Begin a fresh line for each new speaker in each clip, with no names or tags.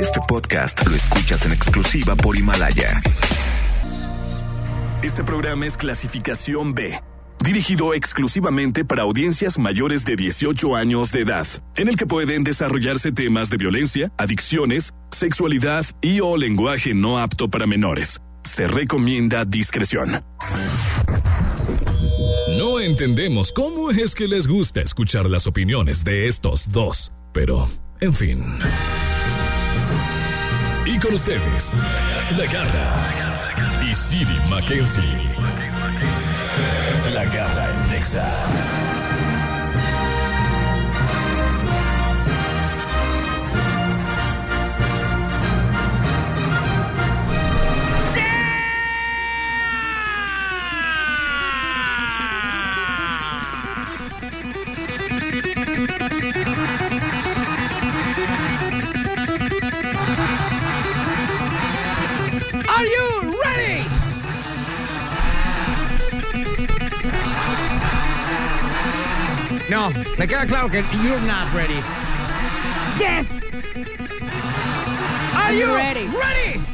Este podcast lo escuchas en exclusiva por Himalaya. Este programa es clasificación B, dirigido exclusivamente para audiencias mayores de 18 años de edad, en el que pueden desarrollarse temas de violencia, adicciones, sexualidad y o lenguaje no apto para menores. Se recomienda discreción.
No entendemos cómo es que les gusta escuchar las opiniones de estos dos, pero, en fin. Y con ustedes, La Garra y Siri Mackenzie. La Garra en.
No, me queda claro que you're not ready. Yes. Are you ready? Ready.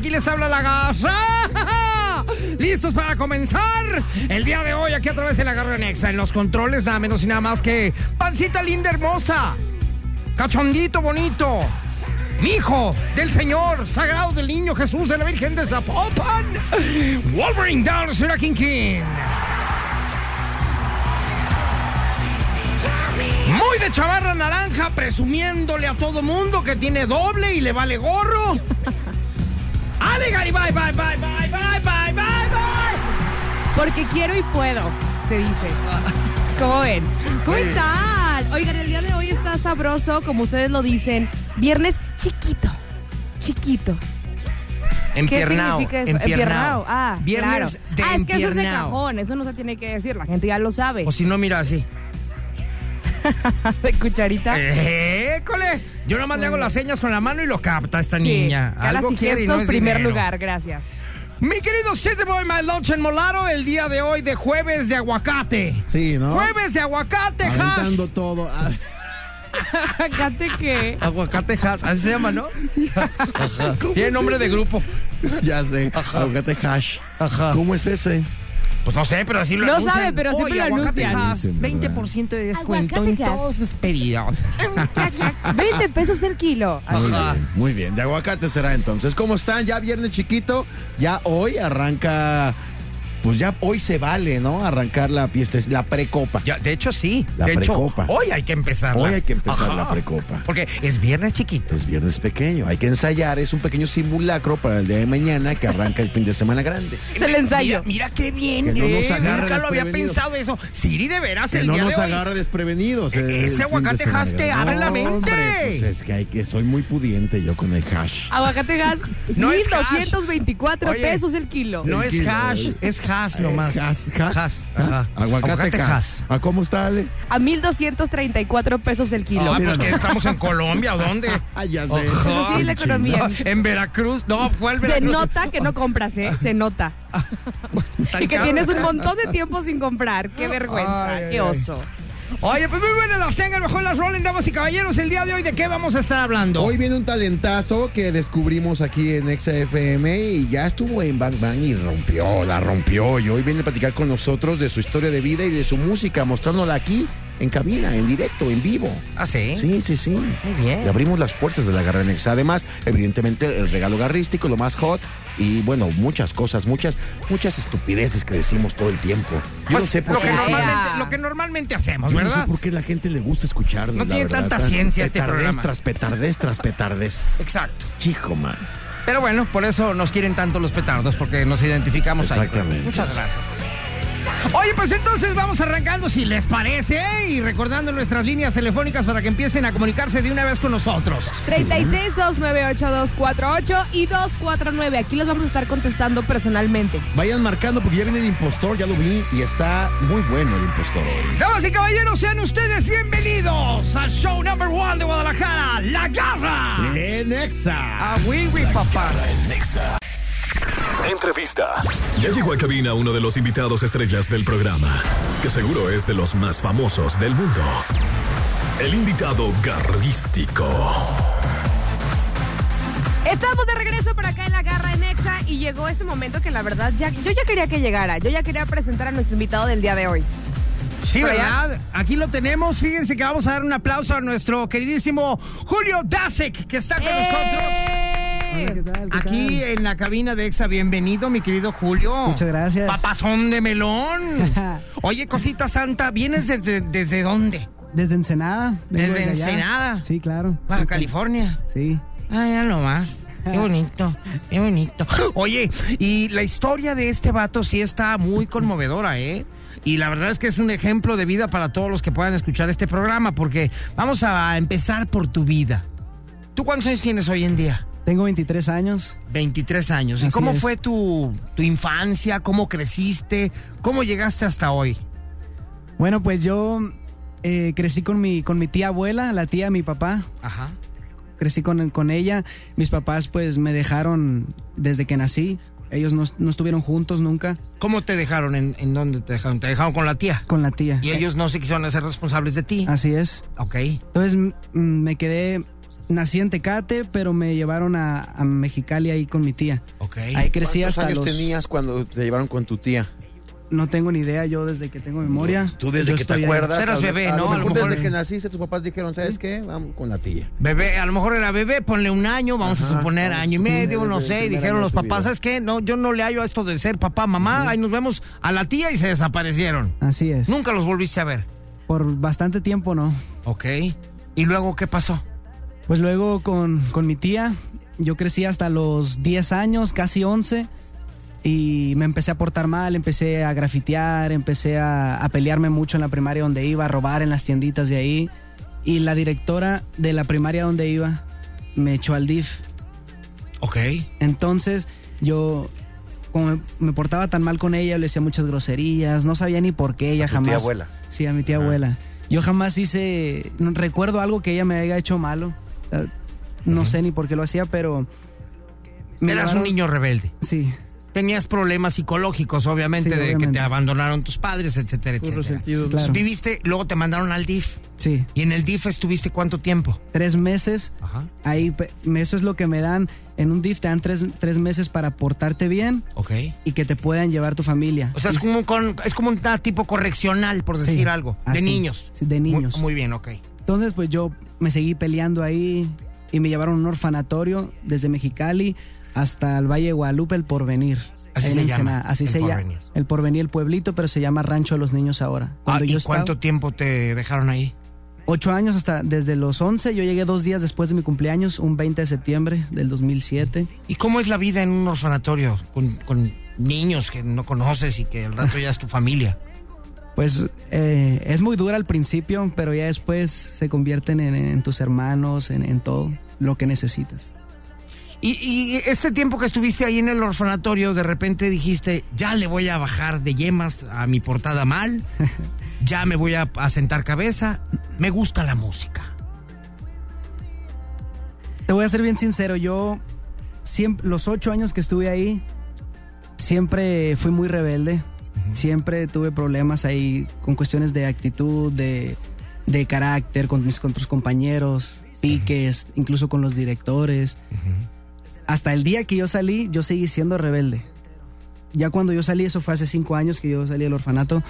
Aquí les habla la garra. ¿Listos para comenzar? El día de hoy, aquí a través de la garra Nexa, en los controles, nada menos y nada más que pancita linda hermosa. Cachondito bonito. Hijo del Señor Sagrado del Niño Jesús de la Virgen de Zapopan. Wolverine down, señora King King. Muy de chavarra naranja, presumiéndole a todo mundo que tiene doble y le vale gorro. Gary, bye, bye, bye, bye, bye, bye, bye, bye.
Porque quiero y puedo, se dice. ¿Cómo ven? ¿Cómo están? Oigan, el día de hoy está sabroso, como ustedes lo dicen. Viernes chiquito, chiquito.
Empiernao,
¿Qué significa eso?
empiernao.
Ah,
Viernes
claro.
de
Ah, es que eso es de cajón, eso no se tiene que decir, la gente ya lo sabe.
O si no, mira así.
de cucharita.
¡École! Yo nomás le hago las señas con la mano y lo capta esta
Sí,
niña. Algo quiere y no es
primer
dinero.
lugar, gracias.
Mi querido City Boy My Lunch en Molaro, el día de hoy de jueves de aguacate.
Sí, ¿no?
Jueves de aguacate,
Aventando
hash.
todo. Ah,
Fíjate que...
Aguacate hash, así se llama, ¿no? Tiene nombre de grupo.
ya sé. Aguacate hash.
Ajá.
¿Cómo es ese?
Pues no sé, pero así lo
No
anuncian.
sabe, pero siempre
Oye,
lo
aguacate
anuncian.
hash, 20% de descuento
Aguacate
en todos sus pedidos.
20 pesos el kilo.
Muy bien, muy bien. De aguacate será entonces. ¿Cómo están? Ya viernes chiquito. Ya hoy arranca. Pues ya hoy se vale, ¿no? Arrancar la fiesta, la precopa.
Ya, de hecho, sí.
La
de hecho,
precopa.
hoy hay que empezar.
Hoy hay que empezar la precopa.
Porque es viernes chiquito.
Es viernes pequeño. Hay que ensayar. Es un pequeño simulacro para el día de mañana que arranca el fin de semana grande.
Es el ensayo.
Mira, mira qué bien.
Que no nos
eh,
agarre
nunca lo había pensado eso. Siri, de veras,
Que
el
no
día
nos
de hoy.
agarre desprevenidos.
E- ese
de
aguacate hash te abre la mente.
hombre, pues es que, hay que soy muy pudiente yo con el hash.
Aguacate gas,
No es hash.
1224
Oye,
pesos el kilo.
No
El
es
kilo,
hash, es hash nomás.
Hash.
ajá.
Aguacate. ¿A cómo está, Ale?
A 1234 pesos el kilo.
Ah, pues que
nomás.
estamos en Colombia, ¿o ¿dónde?
Ah, ya sé.
Sí, la economía.
No, en Veracruz, no, fue el
Se
Veracruz.
nota que no compras, ¿eh? Se nota. Y que tienes un montón de tiempo sin comprar. Qué vergüenza,
Ay, ay,
qué
ay. Oye, pues muy buenas las tengan, mejor las rolen, damas y caballeros. El día de hoy, ¿de qué vamos a estar hablando?
Hoy viene un talentazo que descubrimos aquí en XFM y ya estuvo en Bang Bang y rompió, la rompió. Y hoy viene a platicar con nosotros de su historia de vida y de su música, mostrándola aquí en cabina, en directo, en vivo.
¿Ah, sí?
Sí, sí, sí.
Muy bien.
Y abrimos las puertas de la Garra Nexa. Además, evidentemente, el regalo garrístico, lo más hot y bueno, muchas cosas, muchas, muchas estupideces que decimos todo el tiempo. Yo
Pues,
no sé por
lo,
qué.
que normalmente, lo que normalmente hacemos,
yo no sé
¿verdad?
por qué la gente le gusta escucharlo.
No
la
tiene
verdad.
tanta ciencia este programa.
tras petardez tras petardez.
Exacto.
Hijo, man.
Pero bueno, por eso nos quieren tanto los petardos, porque nos identificamos ahí.
Exactamente.
Muchas gracias. Oye, pues entonces vamos arrancando, si les parece, y recordando nuestras líneas telefónicas para que empiecen a comunicarse de una vez con nosotros.
36-298-248 y 249. Aquí los vamos a estar contestando personalmente.
Vayan marcando porque ya viene el impostor, ya lo vi y está muy bueno el impostor.
Damas y caballeros, sean ustedes bienvenidos al show number one de Guadalajara, La Garra.
En Exa.
A Wiwi, papá.
Nexa. Entrevista. Ya llegó a cabina uno de los invitados estrellas del programa, que seguro es de los más famosos del mundo. El invitado garrístico.
Estamos de regreso por acá en la garra en Exa y llegó ese momento que la verdad ya, yo ya quería que llegara. Yo ya quería presentar a nuestro invitado del día de hoy.
Sí. ¿verdad? Aquí lo tenemos. Fíjense que vamos a dar un aplauso a nuestro queridísimo Julio Dasek, que está con nosotros. Aquí en la cabina de EXA, bienvenido, mi querido Julio.
Muchas gracias.
Papazón de melón. Oye, cosita santa, ¿vienes desde, desde dónde?
Desde Ensenada.
Desde
allá.
Ensenada.
Sí, claro.
Baja California.
Sí.
Ah, ya nomás. Qué bonito, qué bonito. Oye, y la historia de este vato sí está muy conmovedora, ¿eh? Y la verdad es que es un ejemplo de vida para todos los que puedan escuchar este programa, porque vamos a empezar por tu vida. ¿Tú cuántos años tienes hoy en día?
Tengo 23 años.
23 años. ¿Y
Así
cómo
es.
fue tu, tu infancia? ¿Cómo creciste? ¿Cómo llegaste hasta hoy?
Bueno, pues yo eh, crecí con mi, con mi tía abuela, la tía de mi papá.
Ajá.
Crecí con, con ella. Mis papás pues me dejaron desde que nací. Ellos no, no estuvieron juntos nunca
¿Cómo te dejaron? ¿En, en dónde te dejaron? ¿Te dejaron con la tía?
con la tía.
Y ellos no se quisieron hacer responsables de ti.
Así es.
Ok.
Entonces me quedé, nací en Tecate, pero me llevaron a, a Mexicali ahí con mi tía.
Ok.
Ahí crecí
¿Cuántos
hasta
años
los...
tenías cuando te llevaron con tu tía?
No tengo ni idea yo desde que tengo memoria.
Tú desde que te
ahí.
acuerdas.
Eras bebé,
a
¿no? A lo
mejor desde que naciste, tus papás dijeron, ¿sabes qué? Vamos con la tía.
Bebé, a lo mejor era bebé, ponle un año, vamos a suponer
vamos,
año y medio, no sé, y dijeron los papás,
vida.
¿sabes qué? No, yo no le hallo a esto de ser papá, mamá, ahí nos vemos a la tía y se desaparecieron.
Así es.
Nunca los volviste a ver.
Por bastante tiempo no.
Ok. ¿Y luego qué pasó?
Pues luego con, con mi tía, yo crecí hasta los 10 años, casi 11, y me empecé a portar mal, empecé a grafitear, empecé a, a pelearme mucho en la primaria donde iba, a robar en las tienditas de ahí. Y la directora de la primaria donde iba me echó al DIF.
Ok.
Entonces yo, como me, me portaba tan mal con ella, le decía muchas groserías, no sabía ni por qué ella
¿A tu
jamás.
tía abuela?
Sí, a mi tía abuela. Yo jamás hice, no, recuerdo algo que ella me haya hecho malo. No sé ni por qué lo hacía, pero... me
Eras un niño rebelde.
Sí,
Tenías problemas psicológicos, obviamente,
Sí,
de que te abandonaron tus padres, etcétera, etcétera.
Claro.
Viviste, luego te mandaron al DIF.
sí.
¿Y en el DIF estuviste cuánto tiempo?
Tres meses,
Ajá.
ahí, eso es lo que me dan. En un DIF te dan tres, tres meses para portarte bien
Ok.
y que te puedan llevar tu familia.
O sea, es como, con- es como un tipo correccional, por
Sí,
decir algo. De
así,
niños.
sí, de
Muy-
niños.
Muy, bien, ok.
Entonces, pues yo me seguí peleando ahí y me llevaron a un orfanatorio desde Mexicali hasta el Valle de Guadalupe, el Porvenir.
Así
en
se llama.
Así
El
se llama.
Porvenir.
El Porvenir, el pueblito, pero se llama Rancho de los Niños ahora.
Ah,
Cuando
¿Y
yo estaba-
cuánto tiempo te dejaron ahí?
Ocho años hasta desde los 11. Yo llegué dos días después de mi cumpleaños, un 20 de septiembre del 2007.
¿Y cómo es la vida en un orfanatorio con, con niños que no conoces y que el rato ya es tu familia?
Pues eh, es muy dura al principio, pero ya después se convierten en, en tus hermanos, en, en todo lo que necesitas.
Y, y este tiempo que estuviste ahí en el orfanatorio, de repente dijiste, ya le voy a bajar de yemas a mi portada mal, ya me voy a, a sentar cabeza, me gusta la música.
Te voy a ser bien sincero, yo siempre, los ocho años que estuve ahí, siempre fui muy rebelde, siempre tuve problemas ahí con cuestiones de actitud, de, de carácter, con mis otros compañeros, piques, incluso con los directores. Hasta el día que yo salí, yo seguí siendo rebelde. Ya cuando yo salí, eso fue hace cinco años que yo salí del orfanato,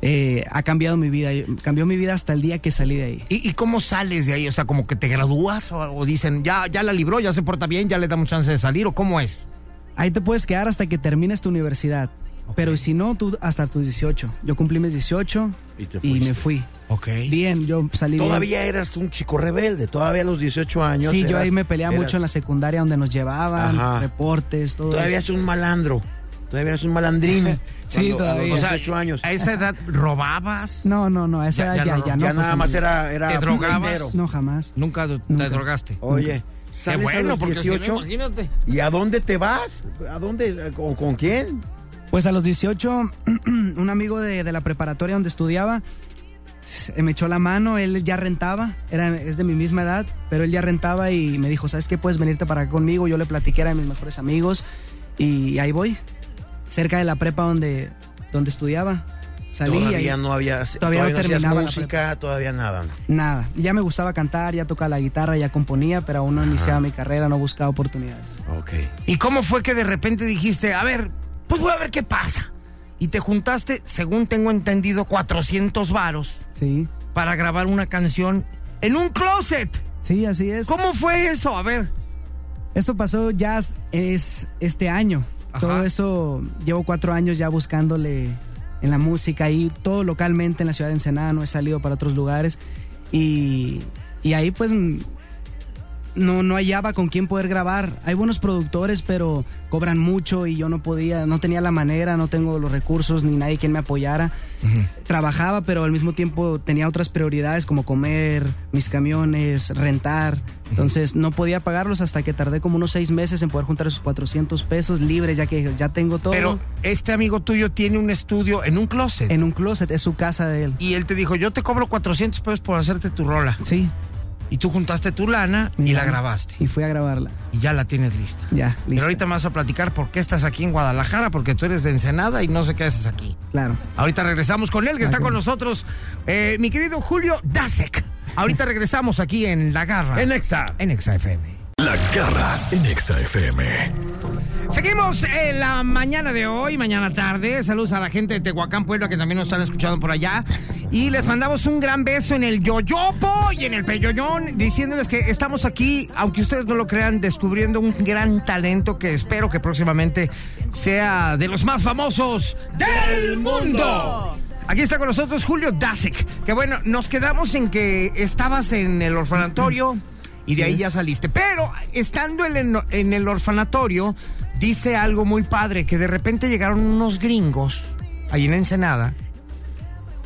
eh, ha cambiado mi vida, cambió mi vida hasta el día que salí de ahí.
¿Y, y cómo sales de ahí? O sea, como que te gradúas o, o dicen, ya, ya la libró, ya se porta bien, ya le damos chance de salir, o cómo es?
Ahí te puedes quedar hasta que termines tu universidad. Pero si no, tú hasta tus 18. Yo cumplí mis 18
Y te
y,
fuiste.
me fui.
Ok.
Bien, yo salí bien.
Todavía eras un chico rebelde, todavía a los 18 años.
Sí, yo ahí me peleaba
eras-
mucho en la secundaria donde nos llevaban,
Ajá.
reportes, todo.
Todavía eres un malandro, todavía eres un malandrín.
Sí,
Cuando- a los
todavía.
O sea,
18 años.
a esa edad robabas.
No, no, no, a esa
Ya-
edad
ya
ya,
no,
ya, no.
ya nada más era, era
¿Te drogabas?
No, jamás.
Nunca te
Nunca.
drogaste.
Oye,
Qué
sales a
bueno,
los
porque si no,
18
imagínate.
¿Y a dónde te vas? ¿A dónde? ¿Con, con quién?
Pues a los 18, un amigo de, de la preparatoria donde estudiaba me echó la mano, él ya rentaba, era, es de mi misma edad, pero él ya rentaba y me dijo, ¿sabes qué? Puedes venirte para acá conmigo, yo le platiqué, era de mis mejores amigos y ahí voy, cerca de la prepa donde, donde estudiaba. Salí
todavía
ahí-
no había
todavía no
hacías
terminaba la
música, todavía nada.
nada, ya me gustaba cantar, ya tocaba la guitarra, ya componía, pero aún no iniciaba mi carrera, no buscaba oportunidades.
Ok.
¿Y cómo fue que de repente dijiste, a ver, pues voy a ver qué pasa? Y te juntaste, según tengo entendido, 400 varos
Sí,
para grabar una canción en un closet.
sí, así es.
¿Cómo fue eso? A ver.
Esto pasó ya es este año.
Ajá.
Todo eso, llevo cuatro años ya buscándole en la música y todo localmente en la ciudad de Ensenada, no he salido para otros lugares. Y, y ahí pues no, no hallaba con quién poder grabar. Hay buenos productores, pero cobran mucho y yo no podía, no tenía la manera, no tengo los recursos ni nadie quien me apoyara. Trabajaba, pero al mismo tiempo tenía otras prioridades como comer, mis camiones, rentar. Entonces no podía pagarlos hasta que tardé como unos seis meses en poder juntar esos 400 pesos libres, ya que ya tengo todo.
Pero este amigo tuyo tiene un estudio en un closet.
en un closet, es su casa de él.
Y él te dijo, yo te cobro 400 pesos por hacerte tu rola.
Sí.
Y tú juntaste tu lana y la grabaste.
Y fui a grabarla.
Y ya la tienes lista.
Ya,
Pero
listo.
ahorita me vas a platicar por qué estás aquí en Guadalajara, porque tú eres de Ensenada y no sé qué haces aquí.
Claro.
Ahorita regresamos con él, que está con nosotros, eh, mi querido Julio Dasek. Ahorita regresamos aquí en La Garra.
En Exa.
En Exa FM.
La garra en Exa FM.
Seguimos en la mañana de hoy, mañana tarde. Saludos a la gente de Tehuacán, Puebla, que también nos están escuchando por allá. Y les mandamos un gran beso en el Yoyopo y en el Peyoyón, diciéndoles que estamos aquí, aunque ustedes no lo crean, descubriendo un gran talento que espero que próximamente sea de los más famosos del mundo. Aquí está con nosotros Julio Dasek. Que bueno, nos quedamos en que estabas en el orfanatorio y de ahí ya saliste. Pero estando en el, en el orfanatorio, dice algo muy padre, que de repente llegaron unos gringos, ahí en Ensenada,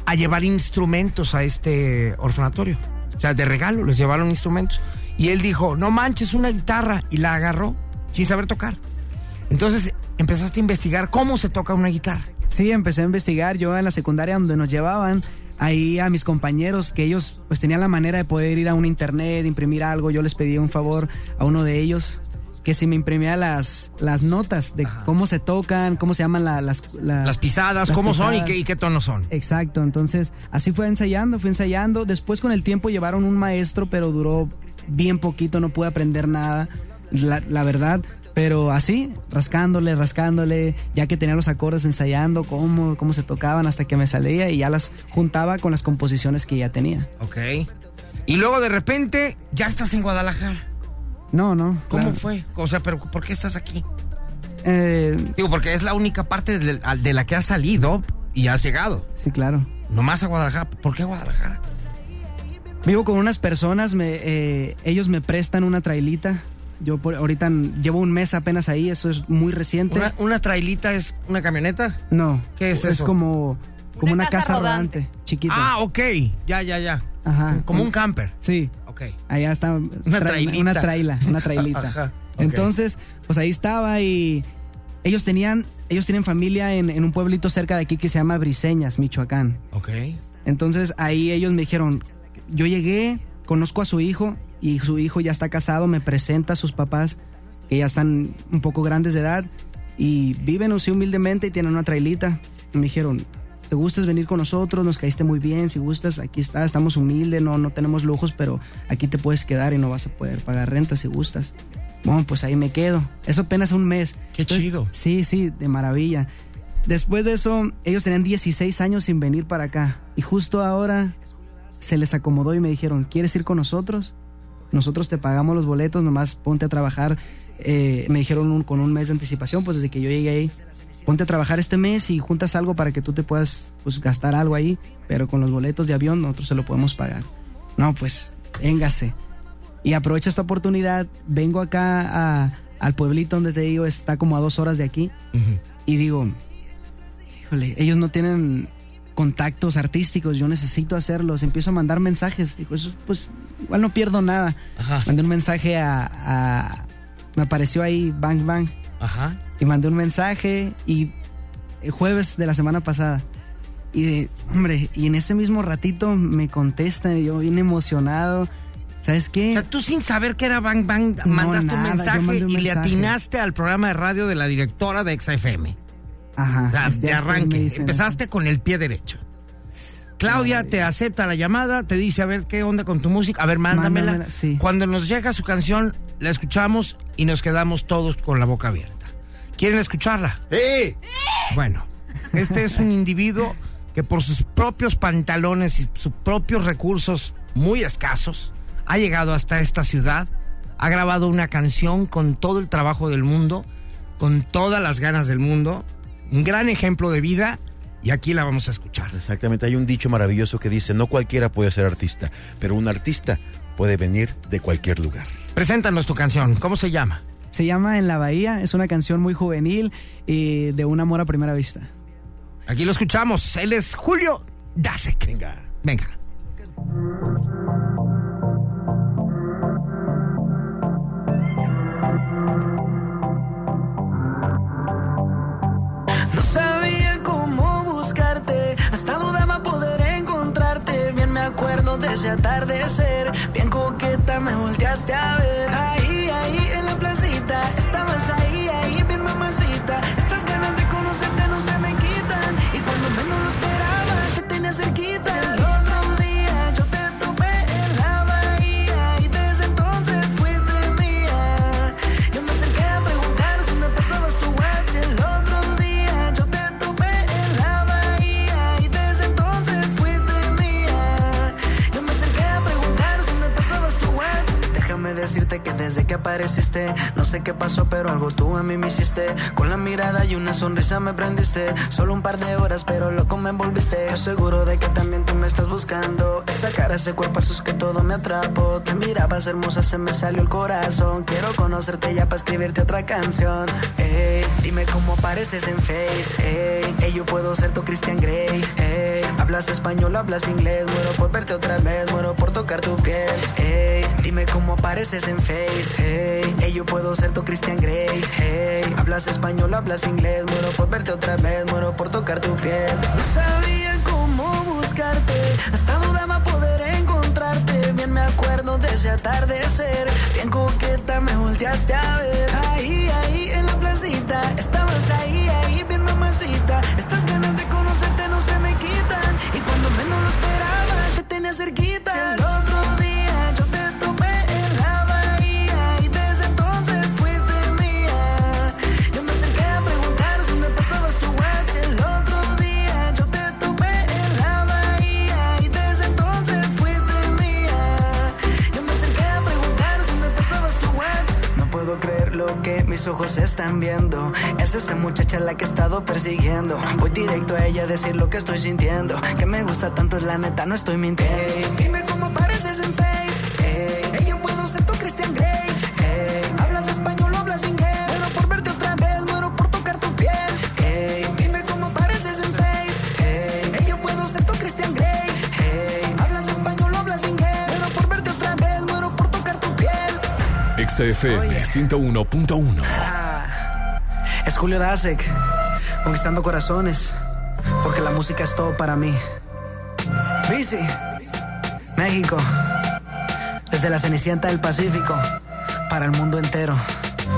a llevar instrumentos a este orfanatorio. O sea, de regalo, les llevaron instrumentos. Y él dijo, no manches, una guitarra. Y la agarró sin saber tocar. Entonces empezaste a investigar cómo se toca una guitarra.
Sí, empecé a investigar. Yo en la secundaria donde nos llevaban, ahí a mis compañeros, que ellos pues tenían la manera de poder ir a un internet, imprimir algo, yo les pedí un favor a uno de ellos que si me imprimía las, las notas de cómo se tocan, cómo se llaman la- las, la-
Las pisadas,
las
cómo son y qué, y qué tonos son.
Exacto, entonces así fue ensayando, fui ensayando. Después con el tiempo llevaron un maestro, pero duró bien poquito, no pude aprender nada, la, la verdad. Pero así, rascándole, rascándole, ya que tenía los acordes ensayando, cómo, cómo se tocaban hasta que me salía y ya las juntaba con las composiciones que ya tenía.
Ok. Y luego de repente ya estás en Guadalajara.
No, no.
¿Cómo
claro.
fue? O sea, pero ¿por qué estás aquí?
Eh,
Digo, porque es la única parte de, de la que has salido y has llegado.
sí, claro.
Nomás a Guadalajara. ¿Por qué Guadalajara?
Vivo con unas personas, me, eh, ellos me prestan una trailita. Yo por, ahorita llevo un mes apenas ahí, eso es muy reciente.
¿Una, una trailita es una camioneta?
No.
¿Qué es
Es
eso?
como, como
Una
una,
casa
casa,
rodante.
rodante, chiquita.
Ah, ok. Ya, ya, ya.
Ajá.
Como un camper.
Sí.
Ok.
Allá está.
Una
tra-
trailita.
Una traila, una trailita.
Ajá.
Entonces, pues ahí estaba y ellos tenían, ellos tienen familia en, en un pueblito cerca de aquí que se llama Briseñas, Michoacán.
Ok.
Entonces ahí ellos me dijeron, yo llegué, conozco a su hijo y su hijo ya está casado, me presenta a sus papás que ya están un poco grandes de edad y viven así humildemente y tienen una trailita. Me dijeron, ¿te gustas venir con nosotros? Nos caíste muy bien, si gustas, aquí está, estamos humildes, no, no tenemos lujos, pero aquí te puedes quedar y no vas a poder pagar renta si gustas. Bueno, pues ahí me quedo. Eso apenas un mes.
Qué chido.
Sí, sí, de maravilla. Después de eso, ellos tenían 16 años sin venir para acá. Y justo ahora se les acomodó y me dijeron, ¿quieres ir con nosotros?
nosotros te pagamos los boletos, nomás ponte a trabajar. Eh, me dijeron un- con un mes de anticipación, pues desde que yo llegué ahí, ponte a trabajar este mes y juntas algo para que tú te puedas pues, gastar algo ahí, pero con los boletos de avión nosotros se lo podemos pagar. No, pues, véngase. Y aprovecho esta oportunidad, vengo acá a- al pueblito donde te digo, está como a dos horas de aquí, y digo, híjole, ellos no tienen contactos artísticos, yo necesito hacerlos, empiezo a mandar mensajes, digo, eso pues igual no pierdo nada.
Ajá.
Mandé un mensaje a, a- me apareció ahí Bang Bang
Ajá.
Y mandé un mensaje y el jueves de la semana pasada y de, hombre, y en ese mismo ratito me contestan y yo bien emocionado. ¿Sabes qué?
O sea, tú sin saber que era Bang Bang,
No,
mandaste un
nada,
mensaje
un
y le atinaste al programa de radio de la directora de XFM.
Ajá.
O sea, de arranque. Empezaste con el pie derecho. Claudia te acepta la llamada, te dice a ver qué onda con tu música, a ver, mándamela.
Mándamela, sí.
Cuando nos llega su canción, la escuchamos y nos quedamos todos con la boca abierta. ¿Quieren escucharla?
¡Eh!
Bueno, este es un individuo que por sus propios pantalones y sus propios recursos muy escasos ha llegado hasta esta ciudad, ha grabado una canción con todo el trabajo del mundo, con todas las ganas del mundo, un gran ejemplo de vida y aquí la vamos a escuchar.
Exactamente, hay un dicho maravilloso que dice, no cualquiera puede ser artista, pero un artista puede venir de cualquier lugar.
Preséntanos tu canción, ¿cómo se llama?
Se llama En la Bahía, es una canción muy juvenil y de un amor a primera vista.
Aquí lo escuchamos, él es Julio Dasek.
Venga.
Venga.
No sabía cómo buscarte, hasta dudaba poder encontrarte. Bien me acuerdo de ese atardecer, bien coqueta me volteaste a ver. Ahí, ahí en la placita, estabas ahí, ahí bien mamacita. Que desde que apareciste, no sé qué pasó, pero algo tú a mí me hiciste. Con la mirada y una sonrisa me prendiste. Solo un par de horas, pero loco me envolviste. Yo seguro de que también tú me estás buscando. Esa cara, ese cuerpo, es que todo me atrapó. Te mirabas hermosa, se me salió el corazón. Quiero conocerte ya para escribirte otra canción. Ey, dime cómo pareces en Face. Ey, ey, yo puedo ser tu Christian Grey. Ey, hablas español, hablas inglés. Muero por verte otra vez, muero por tocar tu piel. Ey, dime cómo pareces en Face. Ey, ey, yo puedo ser tu Christian Grey. Ey, hablas español, hablas inglés. Muero por verte otra vez, muero por tocar tu piel. No sabía cómo buscarte, hasta dudaba poder encontrarte. Bien me acuerdo de ese atardecer, bien coqueta me volteaste a ver. Ahí, ahí en la placita, estabas ahí, ahí bien mamacita. Estas ganas de conocerte no se me quitan, y cuando menos lo esperaba te tenía cerquita. Mis ojos están viendo. Es esa muchacha la que he estado persiguiendo. Voy directo a ella a decir lo que estoy sintiendo. Que me gusta tanto es la neta, no estoy mintiendo. Dime cómo pareces en Face.
XFM 101.1.
Es Julio Dasek, conquistando corazones, porque la música es todo para mí. Bici, México, desde la Cenicienta del Pacífico, para el mundo entero.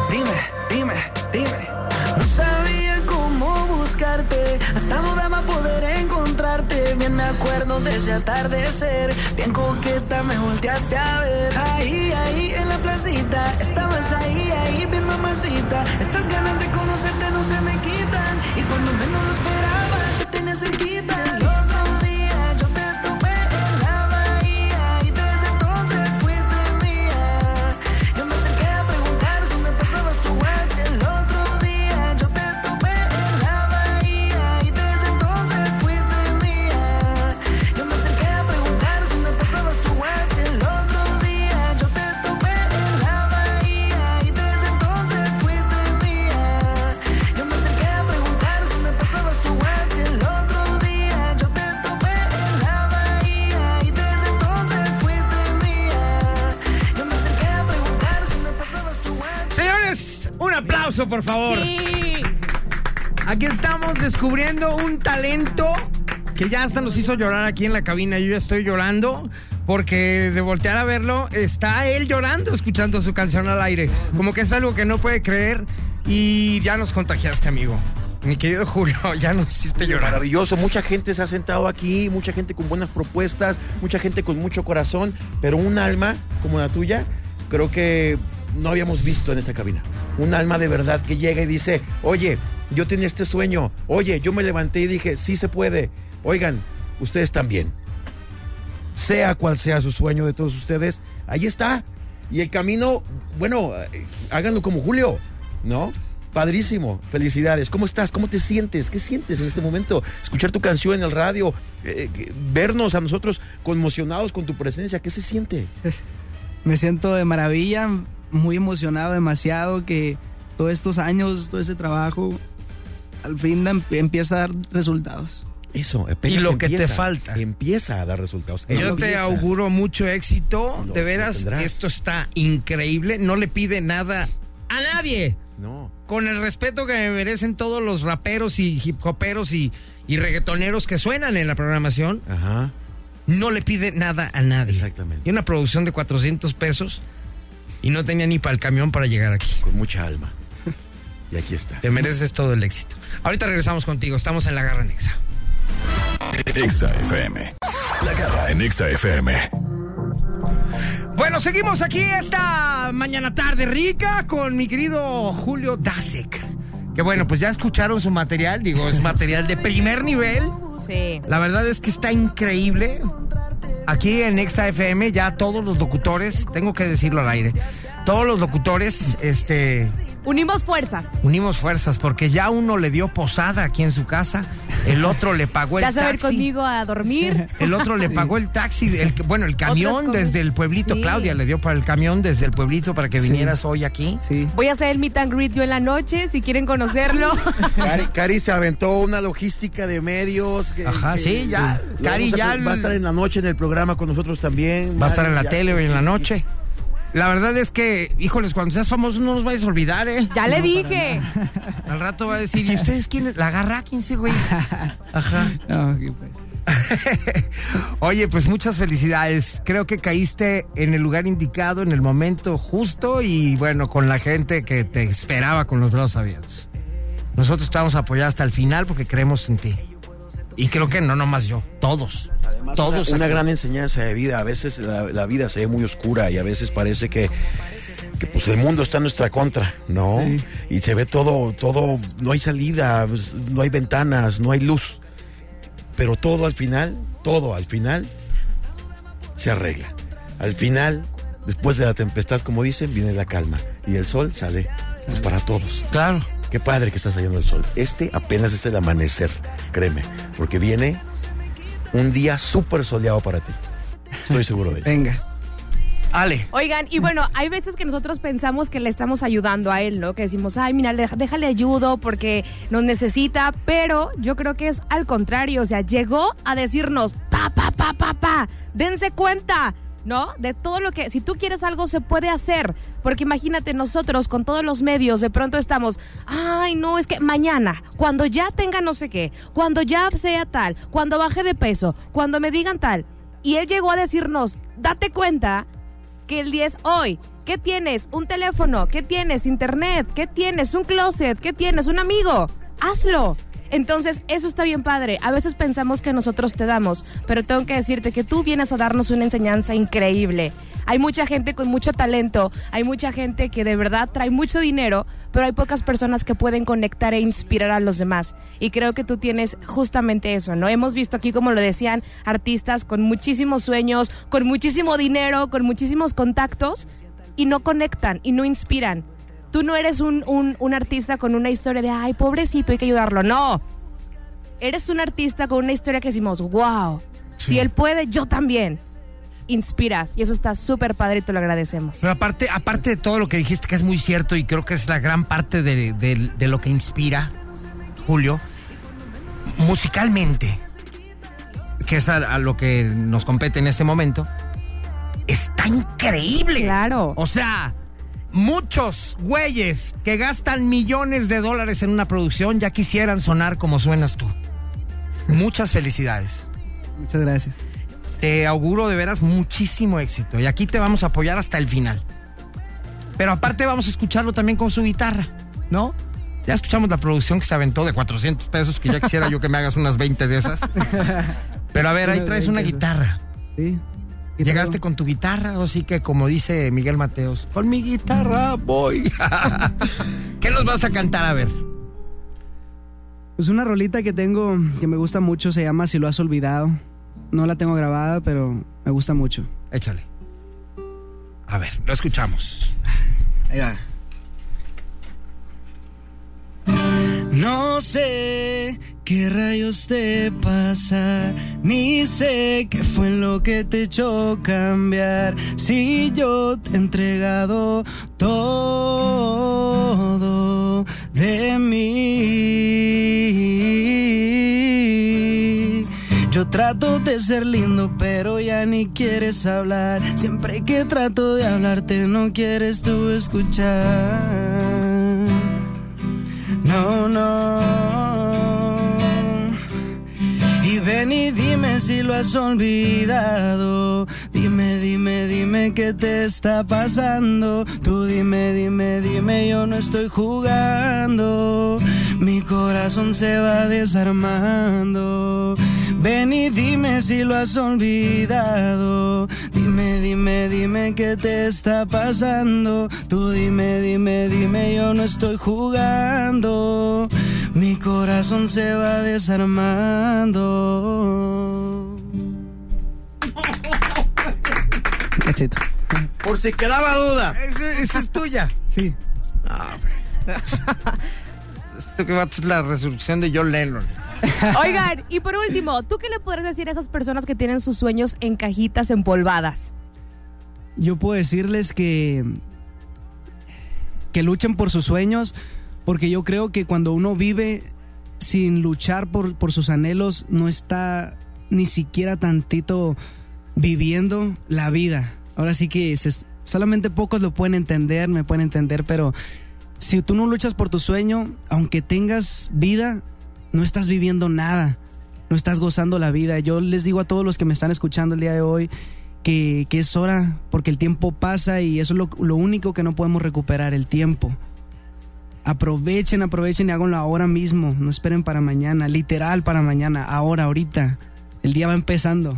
Dime, dime, dime. No sabía cómo buscarte, hasta dudaba poder Bien me acuerdo de ese atardecer, bien coqueta me volteaste a ver. Ahí, ahí en la placita, estabas ahí, ahí bien mamacita. Estas ganas de conocerte no se me quitan, y cuando menos lo esperaba, te tenía cerquita.
Aplauso, por favor.
Sí.
Aquí estamos descubriendo un talento que ya hasta nos hizo llorar aquí en la cabina. Yo ya estoy llorando porque de voltear a verlo está él llorando escuchando su canción al aire. Como que es algo que no puede creer y ya nos contagiaste, amigo. Mi querido Julio, ya nos hiciste llorar.
Maravilloso, mucha gente se ha sentado aquí, mucha gente con buenas propuestas, mucha gente con mucho corazón, pero un alma como la tuya, creo que no habíamos visto en esta cabina. Un alma de verdad que llega y dice, oye, yo tenía este sueño, oye, yo me levanté y dije, sí se puede. Oigan, ustedes también. Sea cual sea su sueño de todos ustedes, ahí está. Y el camino, bueno, eh, háganlo como Julio, ¿no? Padrísimo, felicidades. ¿Cómo estás? ¿Cómo te sientes? ¿Qué sientes en este momento? Escuchar tu canción en el radio, eh, que- vernos a nosotros conmocionados con tu presencia, ¿qué se siente?
Me siento de maravilla, muy emocionado demasiado que todos estos años, todo ese trabajo, al fin da- empieza a dar resultados.
Eso,
Y lo que te
empieza,
falta.
Empieza a dar resultados.
Yo te
Empieza.
auguro mucho éxito.
Lo-
de veras, esto está increíble. No le pide nada a nadie.
No.
Con el respeto que me merecen todos los raperos y hip hoperos y, y reggaetoneros que suenan en la programación,
Ajá.
no le pide nada a nadie.
Exactamente.
Y una producción de 400 pesos y no tenía ni para el camión para llegar aquí.
Con mucha alma. Y aquí está.
Te mereces todo el éxito. Ahorita regresamos contigo. Estamos en la Garra Nexa.
Exa FM. La garra en Exa FM.
Bueno, seguimos aquí esta mañana tarde rica con mi querido Julio Dasek. Que bueno, pues ya escucharon su material, digo, es material de primer nivel.
Sí.
La verdad es que está increíble. Aquí en Exa FM ya todos los locutores, tengo que decirlo al aire, todos los locutores, este,
Unimos fuerzas.
unimos fuerzas porque ya uno le dio posada aquí en su casa, el otro le pagó el
Ya saber
taxi.
conmigo a dormir.
El otro le pagó el taxi, el, bueno, el camión desde el pueblito.
Sí.
Claudia le dio para el camión desde el pueblito para que
Sí.
vinieras hoy aquí.
Sí.
Voy a hacer el meet and greet yo en la noche, si quieren conocerlo.
Cari, Cari se aventó una logística de medios. que-
Ajá,
que-
sí, ya. Cari
a-
ya
Va a estar en la noche en el programa con nosotros también.
Va a estar en la
Ya-
tele hoy en la noche. La verdad es que, híjoles, cuando seas famoso no nos vayas a olvidar, ¿eh?
Ya le dije.
Al rato va a decir, ¿y ustedes quiénes? La agarra, ¿quién se güey? Ajá.
No, pues.
Oye, pues muchas felicidades. Creo que caíste en el lugar indicado, en el momento justo y bueno, con la gente que te esperaba con los brazos abiertos. Nosotros te vamos a apoyar hasta el final porque creemos en ti. Y creo que no nomás yo, todos. todos.
Una, una gran enseñanza de vida. A veces la, la vida se ve muy oscura y a veces parece que, que, pues el mundo está en nuestra contra, ¿no? Y se ve todo, todo, no hay salida, pues, no hay ventanas, no hay luz. Pero todo al final, todo al final se arregla. Al final, después de la tempestad, como dicen, viene la calma y el sol sale pues, para todos.
Claro.
Qué padre que está saliendo el sol. Este apenas es el amanecer, créeme, porque viene un día súper soleado para ti. Estoy seguro de ello.
Venga.
Ale.
Oigan, y bueno, hay veces que nosotros pensamos que le estamos ayudando a él, ¿no? Que decimos, ay, mira, déjale ayudo porque nos necesita, pero yo creo que es al contrario, o sea, llegó a decirnos, pa, pa, pa, pa, pa, dense cuenta, ¿no? De todo lo que, si tú quieres algo, se puede hacer, porque imagínate, nosotros con todos los medios, de pronto estamos, ay, no, es que mañana, cuando ya tenga no sé qué, cuando ya sea tal, cuando baje de peso, cuando me digan tal, y él llegó a decirnos, date cuenta que el 10 hoy. ¿Qué tienes? Un teléfono. ¿Qué tienes? Internet. ¿Qué tienes? Un closet. ¿Qué tienes? Un amigo. Hazlo. Entonces, eso está bien padre. A veces pensamos que nosotros te damos, pero tengo que decirte que tú vienes a darnos una enseñanza increíble. Hay mucha gente con mucho talento, hay mucha gente que de verdad trae mucho dinero, pero hay pocas personas que pueden conectar e inspirar a los demás. Y creo que tú tienes justamente eso, ¿no? Hemos visto aquí, como lo decían, artistas con muchísimos sueños, con muchísimo dinero, con muchísimos contactos, y no conectan y no inspiran. Tú no eres un, un, un artista con una historia de, ay, pobrecito, hay que ayudarlo. No. Eres un artista con una historia que decimos, wow, si él puede, yo también. Inspiras. Y eso está súper padre y te lo agradecemos.
Pero aparte, aparte de todo lo que dijiste, que es muy cierto y creo que es la gran parte de, de- de lo que inspira, Julio, musicalmente, que es a, a lo que nos compete en este momento, está increíble.
Claro.
O sea, muchos güeyes que gastan millones de dólares en una producción ya quisieran sonar como suenas tú. Muchas felicidades.
Muchas gracias.
Te auguro de veras muchísimo éxito y aquí te vamos a apoyar hasta el final. Pero aparte vamos a escucharlo también con su guitarra, ¿no? Ya escuchamos la producción que se aventó de 400 pesos, que ya quisiera yo que me hagas unas 20 de esas. Pero a ver, ahí traes una
20,
guitarra.
Sí. ¿Qué
Llegaste con tu guitarra, o sí que como dice Miguel Mateos, con mi guitarra voy. ¿Qué nos vas a cantar? A ver.
Pues una rolita que tengo que me gusta mucho se llama Si lo has olvidado. No la tengo grabada, pero me gusta mucho.
Échale. A ver, lo escuchamos.
Ahí va. No sé qué rayos te pasa, ni sé qué fue lo que te echó cambiar. Si yo te he entregado todo de mí. Yo trato de ser lindo, pero ya ni quieres hablar. Siempre que trato de hablarte, no quieres tú escuchar. No, no. Ven y dime si lo has olvidado. Dime, dime, dime qué te está pasando. Tú dime, dime, dime, yo no estoy jugando. Mi corazón se va desarmando. Ven y dime si lo has olvidado. Dime, dime, dime qué te está pasando. Tú dime, dime, dime, yo no estoy jugando. Mi corazón se va desarmando. Cachito.
Por si quedaba duda.
Esa, es tuya.
Sí.
Esto que va a ser la resurrección de John Lennon.
Oigan, y por último, ¿tú qué le podrías decir a esas personas que tienen sus sueños en cajitas empolvadas?
Yo puedo decirles que que luchen por sus sueños, porque yo creo que cuando uno vive sin luchar por, por sus anhelos, no está ni siquiera tantito viviendo la vida. Ahora sí que solamente pocos lo pueden entender, me pueden entender, pero si tú no luchas por tu sueño, aunque tengas vida, no estás viviendo nada, no estás gozando la vida. Yo les digo a todos los que me están escuchando el día de hoy que, que es hora, porque el tiempo pasa y eso es lo, lo único que no podemos recuperar, el tiempo. Aprovechen, aprovechen y háganlo ahora mismo, no esperen para mañana, literal para mañana, ahora, ahorita. El día va empezando,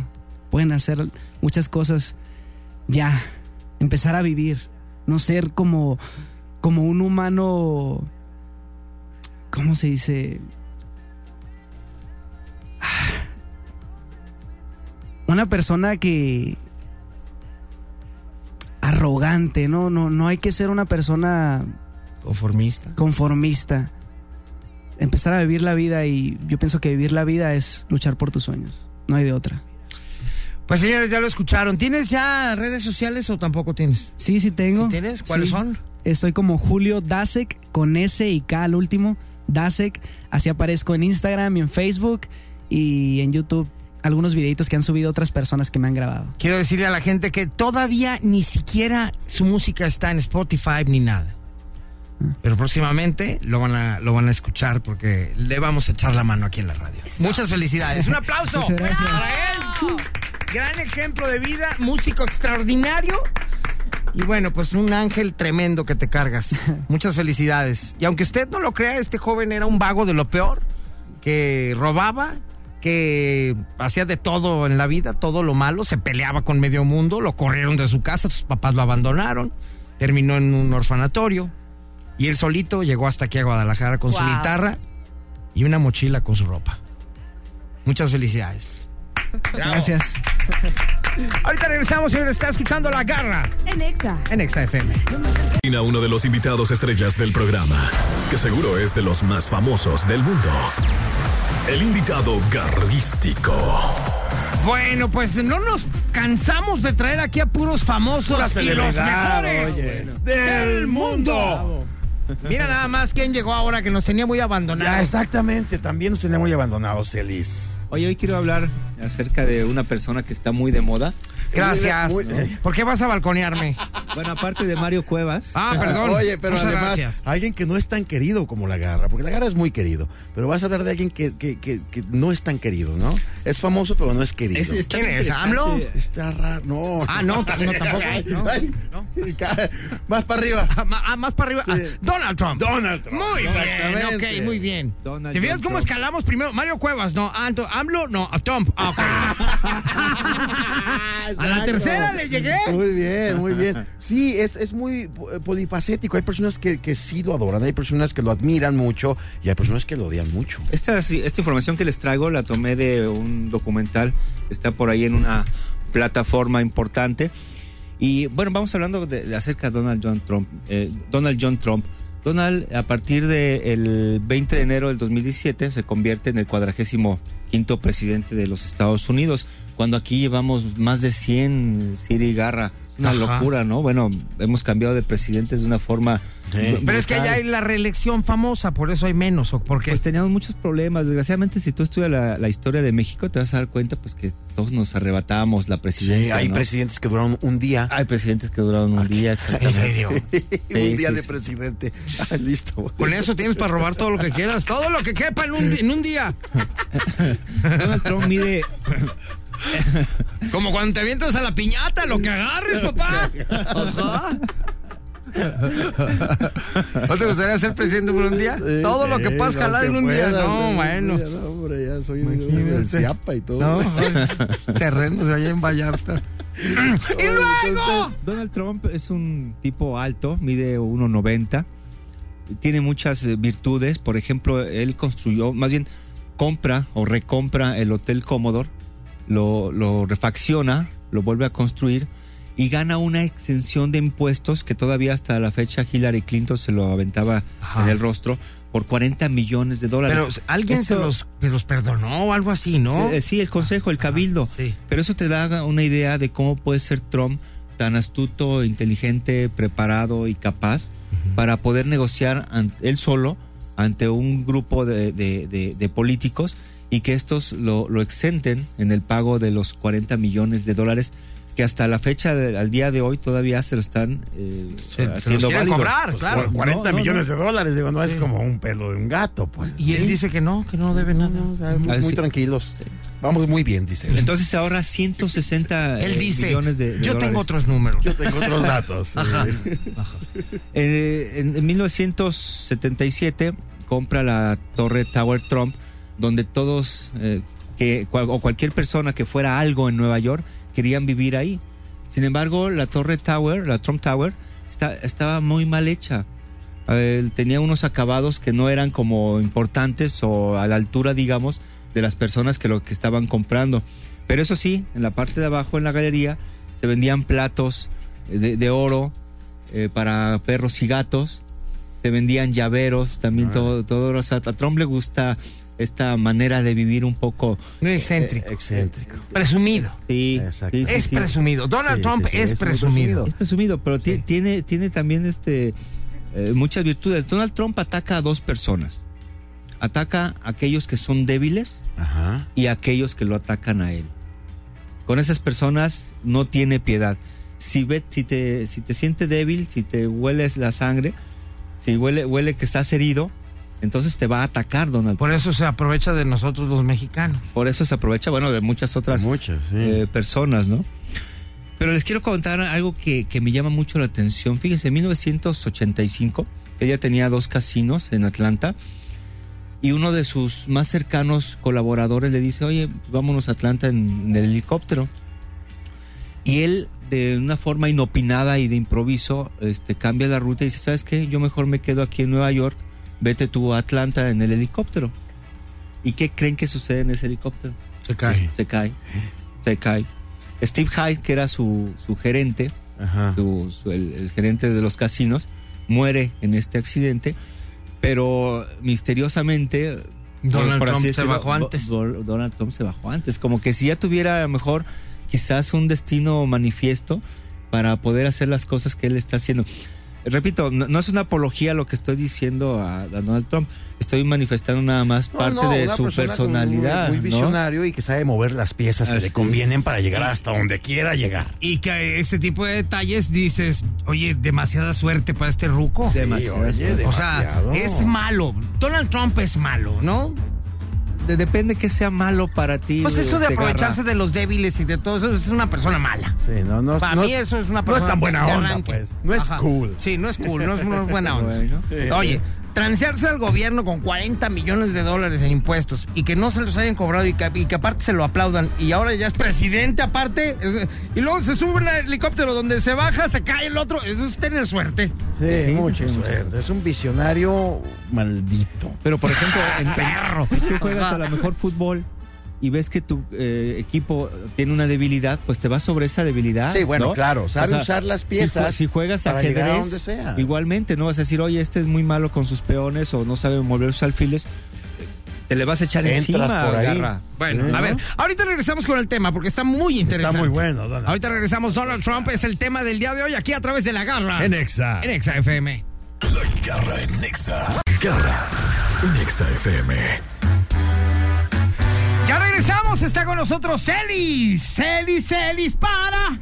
pueden hacer muchas cosas. Ya, empezar a vivir, no ser como, como un humano, ¿cómo se dice? Una persona que arrogante, no, no, no hay que ser una persona
Conformista.
conformista. Empezar a vivir la vida y yo pienso que vivir la vida es luchar por tus sueños, no hay de otra.
Pues señores, ya lo escucharon. ¿Tienes ya redes sociales o tampoco tienes?
Sí, sí tengo.
¿Sí tienes? ¿Cuáles
Sí.
son?
Estoy como Julio Dasek con S y K al último. Dasek, así aparezco en Instagram y en Facebook y en YouTube. Algunos videitos que han subido otras personas que me han grabado.
Quiero decirle a la gente que todavía ni siquiera su música está en Spotify ni nada. Pero próximamente lo van a, lo van a escuchar porque le vamos a echar la mano aquí en la radio. Muchas felicidades. Un aplauso para él. Gran ejemplo de vida, músico extraordinario. Y bueno, pues un ángel tremendo que te cargas. Muchas felicidades. Y aunque usted no lo crea, este joven era un vago de lo peor, que robaba, que hacía de todo en la vida, todo lo malo, se peleaba con medio mundo, lo corrieron de su casa, sus papás lo abandonaron, terminó en un orfanatorio y él solito llegó hasta aquí a Guadalajara con su guitarra y una mochila con su ropa. Muchas felicidades. Bravo.
Gracias.
Ahorita regresamos, señor. Está escuchando La Garra
En Exa.
en Exa FM.
A uno de los invitados estrellas del programa, que seguro es de los más famosos del mundo. El invitado garrístico.
Bueno, pues no nos cansamos de traer aquí a puros famosos y los mejores del mundo. Mira nada más quién llegó ahora que nos tenía muy
Ya,
abandonados.
exactamente. También nos tenemos muy abandonados, Elis.
Oye, hoy quiero hablar acerca de una persona que está muy de moda.
Gracias.
Muy-
¿Por qué vas a balconearme?
Bueno, aparte de Mario Cuevas.
Ah, perdón.
Oye, pero
Muchas
además,
gracias.
alguien que no es tan querido como la garra, porque la garra es muy querido, pero vas a hablar de alguien que, que, que, que no es tan querido, ¿no? Es famoso, pero no es querido.
Es-
¿Quién es? ¿AMLO?
Está raro, no.
Ah, no, no, tampoco. No,
Ay,
no.
Más para arriba.
Ah, ah, más para arriba. Ah, Donald Trump.
Donald Trump.
Muy bien, ok, muy bien.
Donald
¿Te fijas cómo
Trump.
escalamos primero? Mario Cuevas, no. Ah, AMLO, no. A Trump. Ah, ok. A la tercera le llegué.
Muy bien, muy bien. Sí, es, es muy eh, polifacético. Hay personas que, que sí lo adoran, hay personas que lo admiran mucho y hay personas que lo odian mucho.
Esta, esta información que les traigo la tomé de un documental, está por ahí en una plataforma importante. Y bueno, vamos hablando de, de acerca de Donald John Trump. eh, Donald John Trump. Donald, a partir del 20 de enero del 2017, se convierte en el cuadragésimo quinto presidente de los Estados Unidos, cuando aquí llevamos más de 100, Siri Garra. Una
Ajá.
locura, ¿no? Bueno, hemos cambiado de presidentes de una forma...
Pero es que allá hay la reelección famosa, por eso hay menos. ¿O por qué?
Pues teníamos muchos problemas. Desgraciadamente, si tú estudias la, la historia de México, te vas a dar cuenta pues que todos nos arrebatábamos la presidencia.
hay
¿no?
presidentes que duraron un día.
Hay presidentes que duraron un día.
¿En serio?
un día
sí,
de
sí.
presidente. Ah, listo.
Con eso tienes para robar todo lo que quieras. Todo lo que quepa en un, en un día.
Donald Trump mide...
Como cuando te avientas a la piñata, lo que agarres, papá. Ajá. ¿No te gustaría ser presidente por un día? Todo lo que
Sí,
puedas jalar en un día. No, bueno.
sí, no, hombre, ya soy
Imagínate.
del Ciapa y todo.
No, terrenos allá en Vallarta. ¡Y luego!
Donald Trump es un tipo alto, mide 1,90. Tiene muchas eh, virtudes. Por ejemplo, él construyó, más bien compra o recompra el Hotel Commodore, lo, lo refacciona, lo vuelve a construir y gana una extensión de impuestos que todavía hasta la fecha Hillary Clinton se lo aventaba
Ajá.
en el rostro por 40 millones de dólares.
Pero alguien se
Esto-
los, se los perdonó o algo así, ¿no?
Sí, eh, sí, el consejo, el cabildo.
sí.
Pero eso te da una idea de cómo puede ser Trump tan astuto, inteligente, preparado y capaz para poder negociar él solo ante un grupo de, de- de- de políticos y que estos lo, lo exenten en el pago de los 40 millones de dólares que hasta la fecha, de- al día de hoy, todavía se lo están eh,
Se- se los
haciendo
quieren
válido.
cobrar, claro.
Por 40
No, no,
millones
no.
de dólares, digo, no es como un pelo de un gato, pues.
Y él dice que no, que no debe nada.
O sea, muy,
Ah,
muy
sí.
tranquilos. Vamos muy bien, dice. él.
Entonces se ahorra 160
Él
eh,
dice,
millones de, de
yo tengo
dólares.
otros números.
Yo tengo otros datos. Eh,
Eh, en, en 1977 compra la torre Tower Trump, donde todos eh, que cual- o cualquier persona que fuera algo en Nueva York querían vivir ahí. Sin embargo, la torre Tower, la Trump Tower, está- estaba muy mal hecha. Eh, tenía unos acabados que no eran como importantes o a la altura, digamos, de las personas que lo que estaban comprando. Pero eso sí, en la parte de abajo, en la galería, se vendían platos de, de oro eh, para perros y gatos. Se vendían llaveros, también todo, todo. o sea, a Trump le gusta esta manera de vivir un poco.
Muy excéntrico.
Excéntrico.
Presumido.
Sí,
Exacto.
sí, sí,
Es
sí.
presumido. Donald
Sí,
Trump
sí, sí,
es,
es muy
presumido.
Es presumido, pero tiene, tiene también este eh, muchas virtudes. Donald Trump ataca a dos personas. Ataca a aquellos que son débiles
Ajá.
y a aquellos que lo atacan a él. Con esas personas no tiene piedad. Si ve, si te, si te siente débil, si te hueles la sangre, si huele, huele que estás herido, entonces te va a atacar Donald Trump.
Por eso se aprovecha de nosotros los mexicanos.
Por eso se aprovecha, bueno, de muchas otras
Muchos, sí.
eh, personas, ¿no? Pero les quiero contar algo que, que me llama mucho la atención. Fíjense, en 1985, ella tenía dos casinos en Atlanta y uno de sus más cercanos colaboradores le dice, oye, vámonos a Atlanta en, en el helicóptero. Y él, de una forma inopinada y de improviso, este, cambia la ruta y dice, ¿sabes qué? Yo mejor me quedo aquí en Nueva York, vete tú a Atlanta en el helicóptero. ¿Y qué creen que sucede en ese helicóptero?
Se cae.
se cae, se cae. Steve Hyde, que era su, su gerente,
Ajá.
su- su- el, el gerente de los casinos, muere en este accidente, pero misteriosamente...
Donald
por
Trump se bajó antes.
Do- Do- Donald Trump se bajó antes, como que si ya tuviera a lo mejor quizás un destino manifiesto para poder hacer las cosas que él está haciendo. Repito, no, no es una apología lo que estoy diciendo a, a Donald Trump. Estoy manifestando nada más
No,
parte
no,
de su
persona
personalidad.
Muy, muy visionario y que sabe mover las piezas que
Así
le convienen para llegar hasta donde quiera llegar.
Y que ese tipo de detalles dices, oye, demasiada suerte para este ruco.
Demasiado.
oye,
O sea,
demasiado.
es malo. Donald Trump es malo, ¿no?
De- depende que sea malo para ti.
Pues eso de aprovecharse
Garra.
de los débiles y de todo eso es una persona mala.
Sí, no, no,
Para
no-
mí eso es una
no
persona
es tan buena onda, pues. No es
Ajá.
cool.
Sí, no es cool, no es una buena onda.
Bueno.
Oye, transearse al gobierno con 40 millones de dólares en impuestos y que no se los hayan cobrado y que, y que aparte se lo aplaudan y ahora ya es presidente aparte es- y luego se sube al helicóptero donde se baja, se cae el otro, eso es tener suerte.
Sí,
Sí,
mucha
sí,
suerte. Es un visionario maldito.
Pero por ejemplo, en,
Perro.
si tú juegas a lo mejor fútbol y ves que tu eh, equipo tiene una debilidad, pues te vas sobre esa debilidad.
Sí, bueno,
¿no?
claro, sabe usar las
si
piezas
Si, juegas
para llegar a
ajedrez,
donde sea.
igualmente, no vas a decir, oye, este es muy malo con sus peones o no sabe mover sus alfiles. Te le vas a echar
Entras
encima,
por ahí.
Garra.
Bueno,
Sí,
a
¿no?
ver, ahorita regresamos con el tema porque está muy interesante.
Está muy bueno, Donald.
Ahorita regresamos, Donald Trump es el tema del día de hoy aquí a través de la garra.
En Exa.
En Exa FM.
La garra en Nexa. Garra en Nexa FM.
Ya regresamos, está con nosotros Celis. Celis, Celis, para.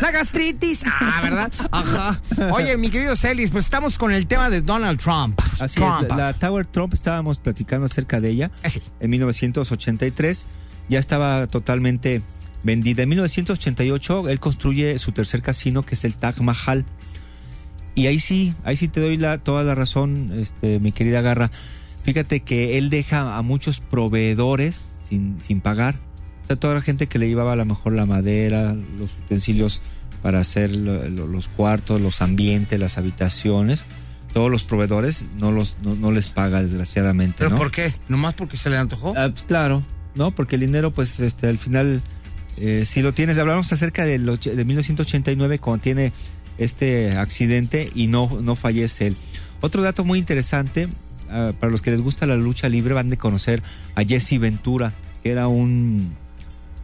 La gastritis. Ah, ¿verdad? Ajá. Oye, mi querido Celis, pues estamos con el tema de Donald Trump.
Así
Trump.
es, la, la Tower Trump estábamos platicando acerca de ella
Ah, sí.
en 1983. Ya estaba totalmente vendida. En 1988 él construye su tercer casino que es el Taj Mahal. Y ahí sí, ahí sí te doy la, toda la razón, este, mi querida Garra. Fíjate que él deja a muchos proveedores sin, sin pagar. O sea, toda la gente que le llevaba a lo mejor la madera, los utensilios para hacer lo- lo- los cuartos, los ambientes, las habitaciones, todos los proveedores no los no, no les paga desgraciadamente.
¿Pero
¿no?
por qué? ¿Nomás porque se le antojó?
Ah, pues, claro, ¿no? Porque el dinero, pues, este, al final, eh, si lo tienes, hablamos acerca del de 1989 cuando tiene este accidente y no, no fallece él. Otro dato muy interesante, ah, para los que les gusta la lucha libre, van de conocer a Jesse Ventura, que era un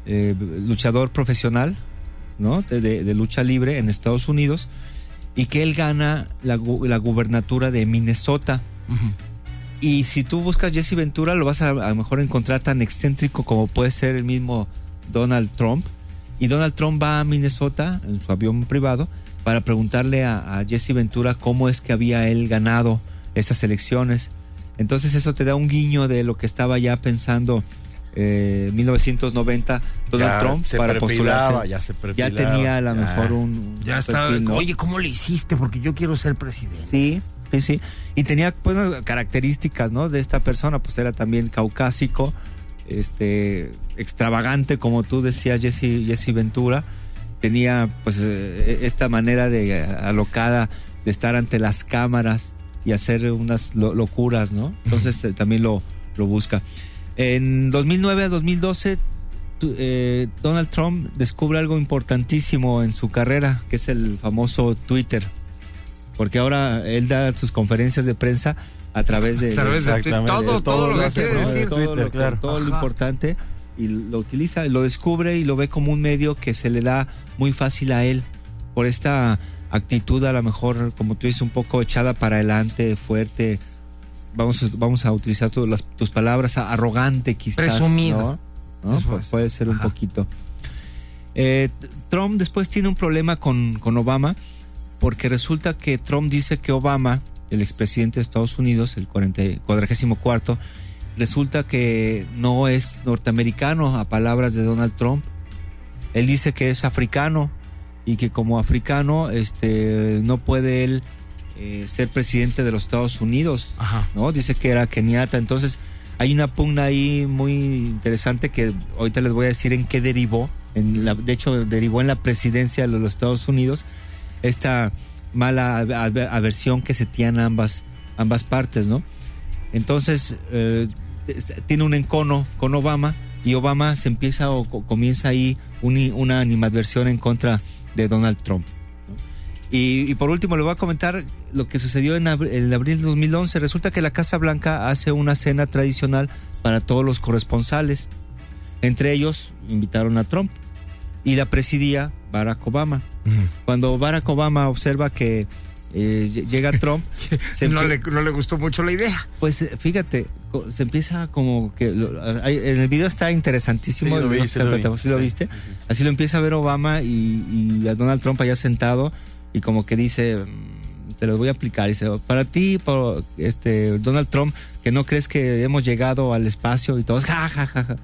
eh, luchador profesional, ¿no? De, de- de lucha libre en Estados Unidos y que él gana la, la gubernatura de Minnesota. Y si tú buscas Jesse Ventura, lo vas a, a lo mejor encontrar tan excéntrico como puede ser el mismo Donald Trump. Y Donald Trump va a Minnesota en su avión privado para preguntarle a, a Jesse Ventura cómo es que había él ganado esas elecciones. Entonces eso te da un guiño de lo que estaba ya pensando eh, 1990 Donald
Ya
Trump
se
para postularse.
ya se
Ya tenía a lo mejor un...
Ya
¿no?
Oye, ¿cómo le hiciste? Porque yo quiero ser presidente.
Sí, sí, sí. Y tenía pues características, ¿no? De esta persona, pues era también caucásico, este, extravagante, como tú decías, Jesse, Jesse Ventura. Tenía pues eh, esta manera de eh, alocada de estar ante las cámaras y hacer unas lo- locuras, ¿no? Entonces eh, también lo, lo busca. En 2009 a 2012 tu- eh, Donald Trump descubre algo importantísimo en su carrera, que es el famoso Twitter. Porque ahora él da sus conferencias de prensa a través de,
A través de todo, todo
todo
lo
lo
que
hace,
quiere decir.
todo,
Twitter,
lo, que-
claro.
todo lo
Ajá.
importante y lo utiliza, lo descubre y lo ve como un medio que se le da muy fácil a él por esta actitud a lo mejor como tú dices un poco echada para adelante, fuerte. Vamos, a- vamos a utilizar tu- las- tus palabras, arrogante quizás.
Presumido.
puede ser un
Ajá.
poquito. Eh, Trump después tiene un problema con, con Obama porque resulta que Trump dice que Obama, el expresidente de Estados Unidos, el 40 44, resulta que no es norteamericano a palabras de Donald Trump. Él dice que es africano y que como africano este, no puede él eh, ser presidente de los Estados Unidos.
Ajá.
¿no? Dice que era keniata. Entonces, hay una pugna ahí muy interesante que ahorita les voy a decir en qué derivó. En la, de hecho, derivó en la presidencia de los Estados Unidos esta mala aver- aversión que se tienen ambas, ambas partes, ¿no? Entonces, eh, tiene un encono con Obama y Obama se empieza o co- comienza ahí un- una animadversión en contra de Donald Trump. Y, y por último, le voy a comentar lo que sucedió en, en abril de 2011. Resulta que la Casa Blanca hace una cena tradicional para todos los corresponsales. Entre ellos, invitaron a Trump. Y la presidía Barack Obama. Cuando Barack Obama observa que eh, lle- llega Trump, se
No le, no le gustó mucho la idea.
pues eh, fíjate, co- se empieza como que lo- hay- en el video está interesantísimo,
Sí, lo vi,
no
sí lo vi.
¿sí lo
Sí.
viste? Así lo empieza a ver Obama y, y a Donald Trump allá sentado y como que dice, "Mm, te lo voy a aplicar. Y dice, para ti, por, este, Donald Trump, que no crees que hemos llegado al espacio y todos, ja, ja, ja, ja.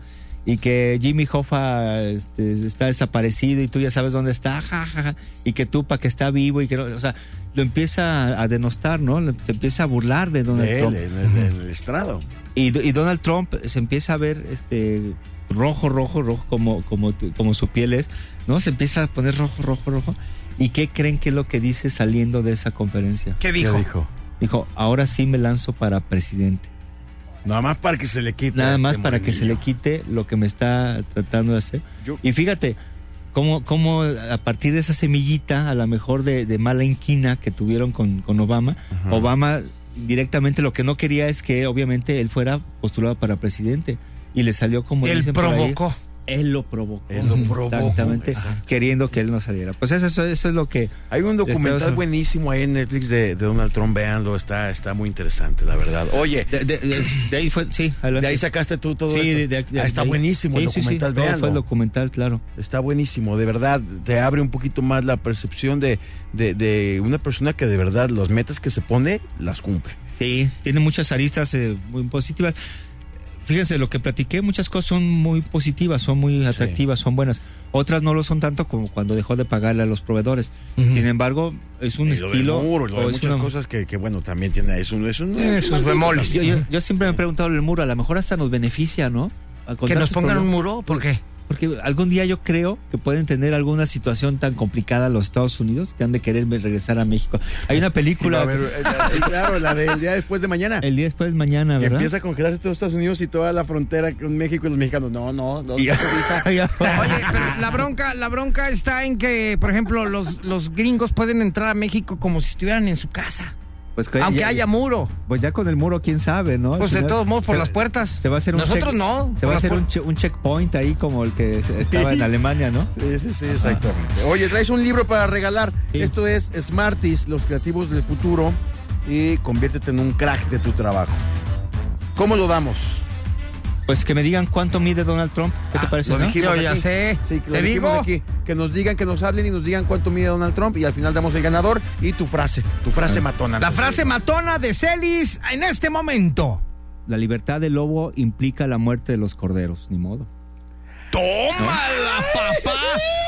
Y que Jimmy Hoffa este, está desaparecido y tú ya sabes dónde está, ja, ja, ja. Y que tú, para que está vivo y que no, o sea, lo empieza a, denostar, ¿no? Se empieza a burlar de Donald
De él,
Trump.
en el, en el estrado.
Y, y Donald Trump se empieza a ver este rojo, rojo, rojo, como, como, como su piel es, ¿no? Se empieza a poner rojo, rojo, rojo. ¿Y qué creen que es lo que dice saliendo de esa conferencia?
¿Qué dijo?
Dijo,
ahora sí me lanzo para presidente.
Nada más para que se le quite.
Nada
este
más para que se le quite lo que me está tratando de hacer.
Yo-
Y fíjate, cómo, cómo a partir de esa semillita, a lo mejor de, de mala inquina que tuvieron con, con Obama, Obama directamente lo que no quería es que obviamente él fuera postulado para presidente. Y le salió como
Él
dicen por ahí,
provocó.
Él lo provocó.
Él lo provocó,
Exactamente.
exacto.
Queriendo que él no saliera. Pues eso, eso, eso es lo que.
Hay un documental buenísimo ahí en Netflix de, de Donald Trump, véanlo, está, está muy interesante, la verdad. Oye,
De, de- de- de ahí fue, sí, adelante.
de ahí sacaste tú todo
Sí,
esto. Ah, está buenísimo el
Sí, sí, sí,
documental, véanlo.
fue el documental, claro.
Está buenísimo, de verdad, te abre un poquito más la percepción de, de, de una persona que de verdad las metas que se pone las cumple.
Sí, tiene muchas aristas eh, muy positivas. Fíjense, lo que platiqué, muchas cosas son muy positivas, son muy atractivas, son buenas. Otras no lo son tanto como cuando dejó de pagarle a los proveedores. Sin embargo, es un
Y lo del
estilo.
muro,
o es
muchas
una-
cosas que, que, bueno, también tiene, es un... Es un
sus bemoles.
Yo, yo- yo siempre me he preguntado el muro, a lo mejor hasta nos beneficia, ¿no?
Que nos pongan un muro, ¿por qué?
Porque algún día yo creo que pueden tener alguna situación tan complicada los Estados Unidos que han de querer regresar a México. Hay una película,
ver, eh, sí, claro, la del día después de mañana.
el día después mañana,
que
¿verdad?
empieza a congelarse todo Estados Unidos y toda la frontera con México y los mexicanos. No, no, no. No.
Oye, pero la bronca, la bronca está en que, por ejemplo, los, los gringos pueden entrar a México como si estuvieran en su casa.
Pues que
Aunque
ya-
haya muro.
Pues ya con el muro, quién sabe, ¿no?
Pues de
final
todos modos por
se-
las puertas.
Se va a hacer un
Nosotros
check-
no.
Se va a hacer un,
puertas.
che- un checkpoint ahí como el que estaba en Alemania, ¿no?
Sí, sí, sí, exactamente. Oye, traes un libro para regalar.
Sí.
Esto es Smarties, los creativos del futuro. Y conviértete en un crack de tu trabajo. ¿Cómo lo damos?
Pues que me digan cuánto mide Donald Trump. ¿Qué te
Ah,
parece?
lo
no?
dijimos
Yo ya
aquí.
sé.
Sí, que lo
Te digo.
aquí. Que nos digan, que nos hablen y nos digan cuánto mide Donald Trump. Y al final damos el ganador y tu frase. Tu frase matona.
La frase matona de Celis en este momento.
La libertad del lobo implica la muerte de los corderos, ni modo.
¡Tómala, papá!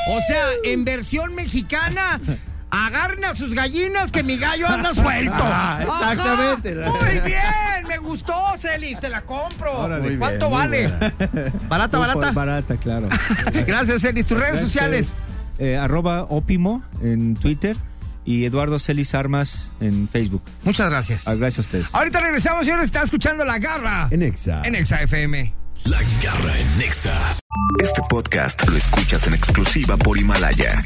O sea, en versión mexicana, agarren a sus gallinas que mi gallo anda suelto.
Ah, exactamente.
Ajá. Muy bien, me gustó, Celis, te la compro.
Órale.
¿Cuánto
bien,
vale? ¿Barata, barata?
Barata, claro.
Gracias, Celis. Tus redes sociales.
Eh, arroba Opimo en Twitter y Eduardo Celis Armas en Facebook.
Muchas gracias.
Ah, Gracias a ustedes.
Ahorita regresamos, señores. Está escuchando La Garra
En Exa.
en Exa FM.
La garra en Nexa. Este podcast lo escuchas en exclusiva por Himalaya.